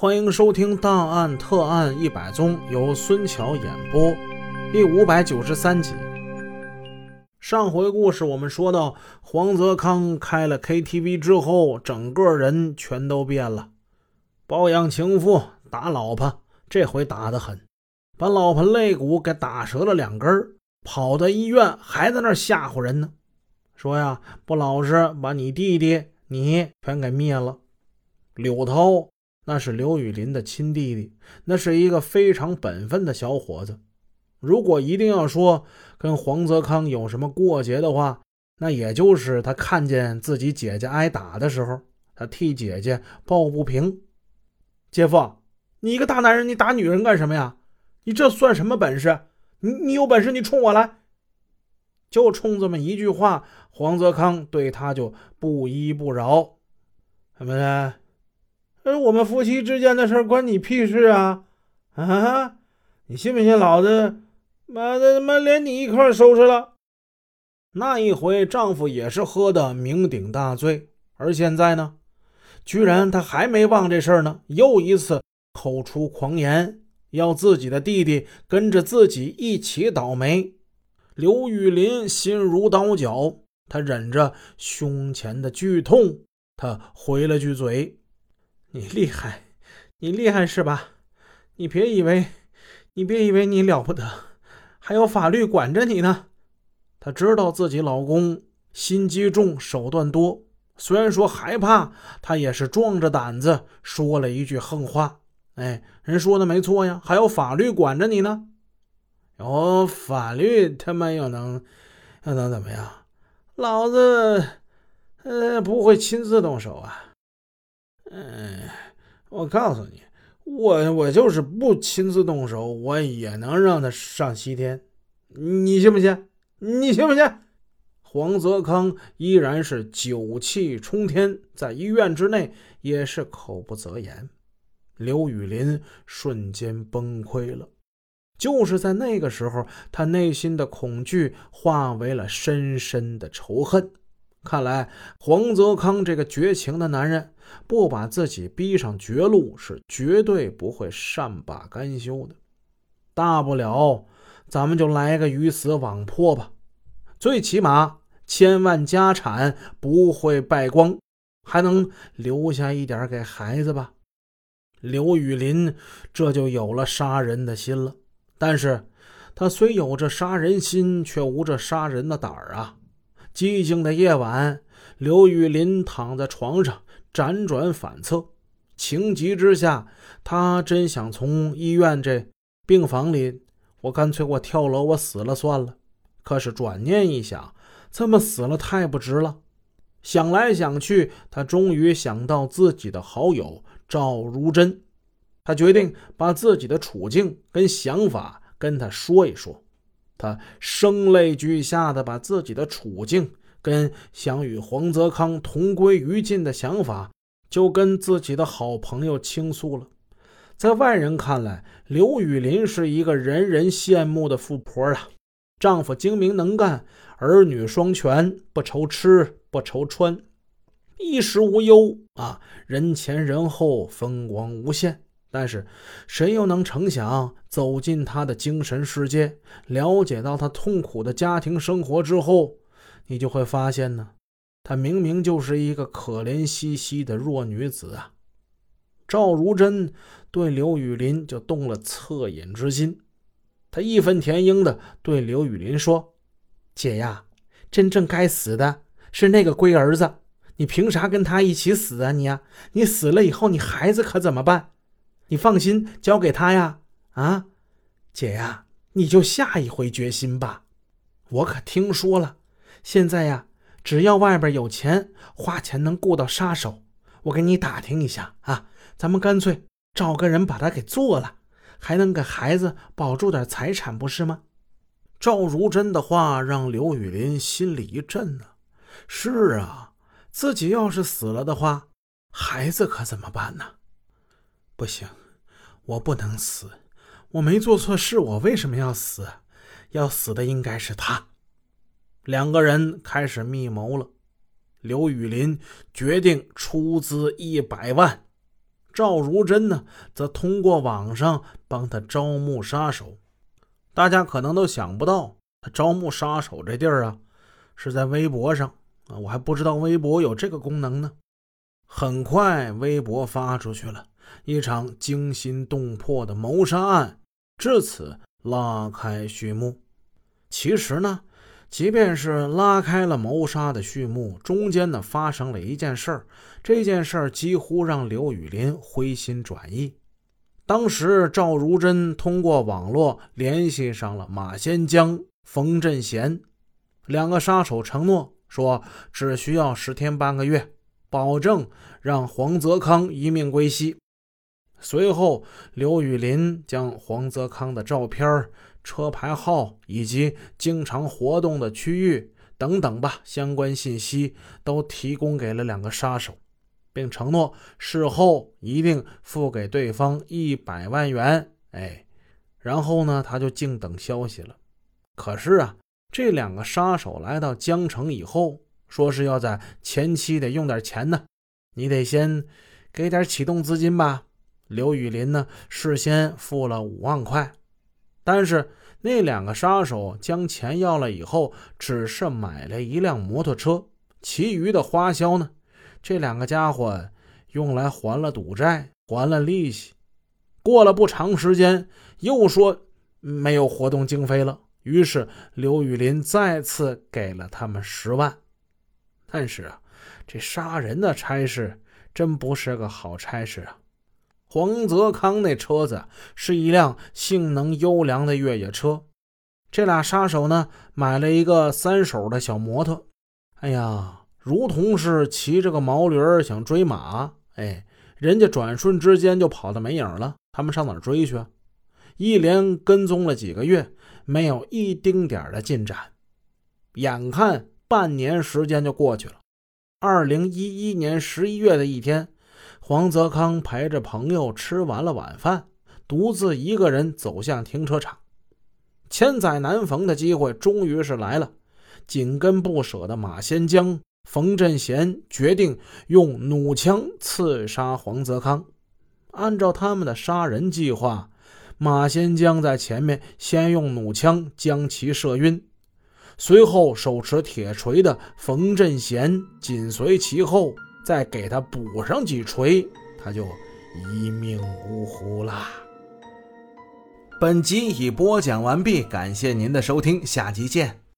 欢迎收听《档案特案一百宗》，由孙桥演播，第五百九十三集。上回故事我们说到，黄泽康开了 KTV 之后，整个人全都变了。包养情妇，打老婆，这回打得狠，把老婆肋骨给打折了两根跑到医院还在那吓唬人呢，说呀，不老实，把你弟弟你全给灭了。柳涛。那是刘雨林的亲弟弟，那是一个非常本分的小伙子。如果一定要说跟黄泽康有什么过节的话，那也就是他看见自己姐姐挨打的时候，他替姐姐抱不平。姐夫，你一个大男人，你打女人干什么呀？你这算什么本事？你你有本事你冲我来！就冲这么一句话，黄泽康对他就不依不饶，怎么的的？这我们夫妻之间的事关你屁事啊！啊，你信不信老子妈的他妈连你一块收拾了？那一回丈夫也是喝的酩酊大醉，而现在呢，居然他还没忘这事儿呢，又一次口出狂言，要自己的弟弟跟着自己一起倒霉。刘玉林心如刀绞，他忍着胸前的剧痛，他回了句嘴。你厉害，你厉害是吧？你别以为，你别以为你了不得，还有法律管着你呢。她知道自己老公心机重、手段多，虽然说害怕，她也是壮着胆子说了一句横话。哎，人说的没错呀，还有法律管着你呢。有法律他妈又能又能怎么样？老子呃不会亲自动手啊。嗯，我告诉你，我我就是不亲自动手，我也能让他上西天，你信不信？你信不信？黄泽康依然是酒气冲天，在医院之内也是口不择言。刘雨林瞬间崩溃了，就是在那个时候，他内心的恐惧化为了深深的仇恨。看来黄泽康这个绝情的男人，不把自己逼上绝路，是绝对不会善罢甘休的。大不了咱们就来个鱼死网破吧，最起码千万家产不会败光，还能留下一点给孩子吧。刘雨林这就有了杀人的心了，但是他虽有着杀人心，却无着杀人的胆儿啊。寂静的夜晚，刘雨林躺在床上辗转反侧，情急之下，他真想从医院这病房里，我干脆我跳楼，我死了算了。可是转念一想，这么死了太不值了。想来想去，他终于想到自己的好友赵如真，他决定把自己的处境跟想法跟他说一说。他声泪俱下的把自己的处境跟想与黄泽康同归于尽的想法，就跟自己的好朋友倾诉了。在外人看来，刘雨林是一个人人羡慕的富婆啊，丈夫精明能干，儿女双全，不愁吃不愁穿，衣食无忧啊，人前人后风光无限。但是，谁又能成想走进他的精神世界，了解到他痛苦的家庭生活之后，你就会发现呢，她明明就是一个可怜兮兮的弱女子啊！赵如珍对刘雨林就动了恻隐之心，她义愤填膺的对刘雨林说：“姐呀，真正该死的是那个龟儿子，你凭啥跟他一起死啊？你呀，你死了以后，你孩子可怎么办？”你放心，交给他呀！啊，姐呀，你就下一回决心吧。我可听说了，现在呀，只要外边有钱，花钱能雇到杀手。我给你打听一下啊，咱们干脆找个人把他给做了，还能给孩子保住点财产，不是吗？赵如珍的话让刘雨林心里一震呢。是啊，自己要是死了的话，孩子可怎么办呢？不行，我不能死。我没做错事，我为什么要死？要死的应该是他。两个人开始密谋了。刘雨林决定出资一百万，赵如珍呢，则通过网上帮他招募杀手。大家可能都想不到，他招募杀手这地儿啊，是在微博上啊，我还不知道微博有这个功能呢。很快，微博发出去了，一场惊心动魄的谋杀案至此拉开序幕。其实呢。即便是拉开了谋杀的序幕，中间呢发生了一件事儿，这件事儿几乎让刘雨林回心转意。当时赵如真通过网络联系上了马先江、冯振贤两个杀手，承诺说只需要十天半个月，保证让黄泽康一命归西。随后，刘雨林将黄泽康的照片车牌号以及经常活动的区域等等吧，相关信息都提供给了两个杀手，并承诺事后一定付给对方一百万元。哎，然后呢，他就静等消息了。可是啊，这两个杀手来到江城以后，说是要在前期得用点钱呢，你得先给点启动资金吧。刘雨林呢，事先付了五万块，但是。那两个杀手将钱要了以后，只是买了一辆摩托车，其余的花销呢？这两个家伙用来还了赌债，还了利息。过了不长时间，又说没有活动经费了。于是刘雨林再次给了他们十万。但是啊，这杀人的差事真不是个好差事啊！黄泽康那车子是一辆性能优良的越野车，这俩杀手呢买了一个三手的小摩托，哎呀，如同是骑着个毛驴想追马，哎，人家转瞬之间就跑得没影了。他们上哪追去？一连跟踪了几个月，没有一丁点的进展。眼看半年时间就过去了，二零一一年十一月的一天。黄泽康陪着朋友吃完了晚饭，独自一个人走向停车场。千载难逢的机会终于是来了。紧跟不舍的马先江、冯振贤决定用弩枪刺杀黄泽康。按照他们的杀人计划，马先江在前面先用弩枪将其射晕，随后手持铁锤的冯振贤紧随其后。再给他补上几锤，他就一命呜呼啦。本集已播讲完毕，感谢您的收听，下集见。